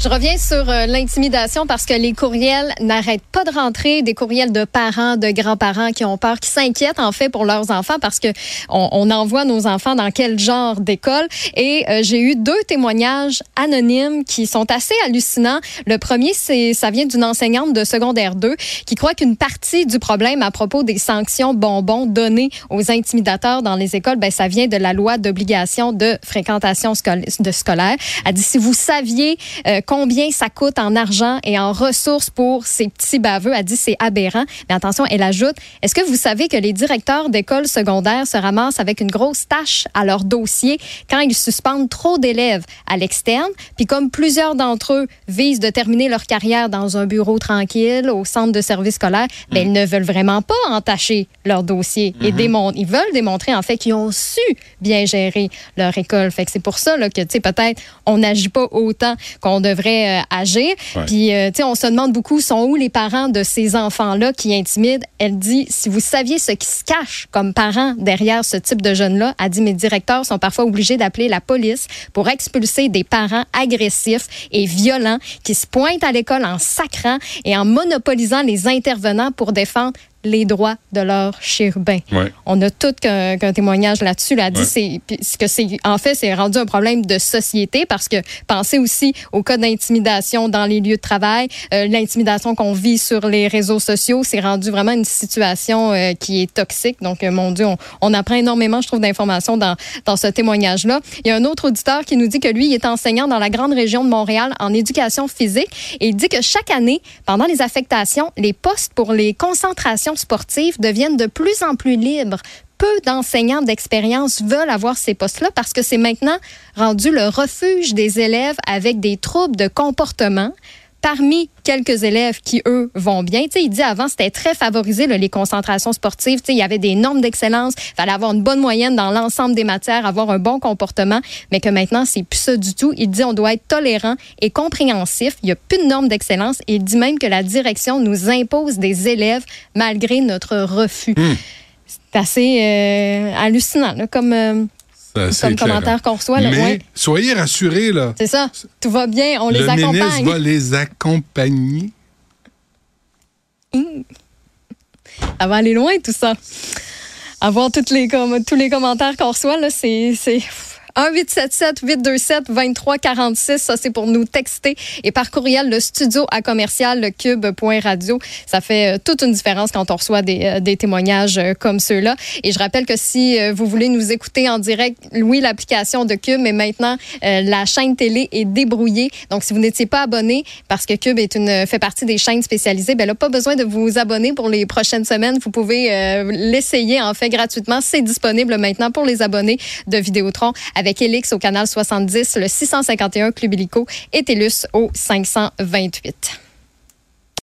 Je reviens sur euh, l'intimidation parce que les courriels n'arrêtent pas de rentrer, des courriels de parents, de grands-parents qui ont peur, qui s'inquiètent en fait pour leurs enfants parce que on, envoie nos enfants dans quel genre d'école. Et euh, j'ai eu deux témoignages anonymes qui sont assez hallucinants. Le premier, c'est ça vient d'une enseignante de secondaire 2 qui croit qu'une partie du problème à propos des sanctions bonbons données aux intimidateurs dans les écoles, ben ça vient de la loi d'obligation de fréquentation scolaire. Elle dit si vous saviez euh, combien ça coûte en argent et en ressources pour ces petits baveux. Elle dit c'est aberrant. Mais attention, elle ajoute, est-ce que vous savez que les directeurs d'écoles secondaires se ramassent avec une grosse tâche à leur dossier quand ils suspendent trop d'élèves à l'externe? Puis comme plusieurs d'entre eux visent de terminer leur carrière dans un bureau tranquille, au centre de service scolaire, ben, ils ne veulent vraiment pas entacher leur dossier et mm-hmm. ils veulent démontrer en fait qu'ils ont su bien gérer leur école. Fait que c'est pour ça là, que, tu sais, peut-être on n'agit pas autant qu'on devrait devrait euh, agir. Puis, euh, tu sais, on se demande beaucoup, sont où les parents de ces enfants-là qui intimident? Elle dit, si vous saviez ce qui se cache comme parents derrière ce type de jeunes-là, elle dit, mes directeurs sont parfois obligés d'appeler la police pour expulser des parents agressifs et violents qui se pointent à l'école en sacrant et en monopolisant les intervenants pour défendre les droits de leurs chérubins. On a tout qu'un témoignage là-dessus. Là, dit c'est que c'est en fait c'est rendu un problème de société parce que pensez aussi au cas d'intimidation dans les lieux de travail, euh, l'intimidation qu'on vit sur les réseaux sociaux, c'est rendu vraiment une situation euh, qui est toxique. Donc euh, mon Dieu, on, apprend énormément, je trouve, d'informations dans dans ce témoignage-là. Il y a un autre auditeur qui nous dit que lui, il est enseignant dans la grande région de Montréal en éducation physique et il dit que chaque année, pendant les affectations, les postes pour les concentrations sportifs deviennent de plus en plus libres. Peu d'enseignants d'expérience veulent avoir ces postes-là parce que c'est maintenant rendu le refuge des élèves avec des troubles de comportement parmi quelques élèves qui, eux, vont bien. Tu sais, il dit avant, c'était très favorisé, les concentrations sportives. Tu sais, il y avait des normes d'excellence. Il fallait avoir une bonne moyenne dans l'ensemble des matières, avoir un bon comportement, mais que maintenant, c'est plus ça du tout. Il dit on doit être tolérant et compréhensif. Il n'y a plus de normes d'excellence. Il dit même que la direction nous impose des élèves malgré notre refus. Hmm. C'est assez euh, hallucinant comme... Euh, comme commentaire qu'on reçoit. Mais soyez rassurés, là. C'est ça. Tout va bien. On les accompagne. Le va les accompagner. Mmh. Ça va aller loin, tout ça. Avoir toutes les, tous les commentaires qu'on reçoit, là, c'est 1-877-827-2346. Ça, c'est pour nous texter. Et par courriel, le studio à commercial le cube.radio. Ça fait euh, toute une différence quand on reçoit des, euh, témoignages euh, comme ceux-là. Et je rappelle que si vous voulez nous écouter en direct, oui, l'application de Cube, mais maintenant, la chaîne télé est débrouillée. Donc, si vous n'étiez pas abonné, parce que Cube est une, fait partie des chaînes spécialisées, ben là, pas besoin de vous abonner pour les prochaines semaines. Vous pouvez l'essayer, en fait, gratuitement. C'est disponible maintenant pour les abonnés de Vidéotron avec Elix au canal 70, le 651 Club Illico et TELUS au 528.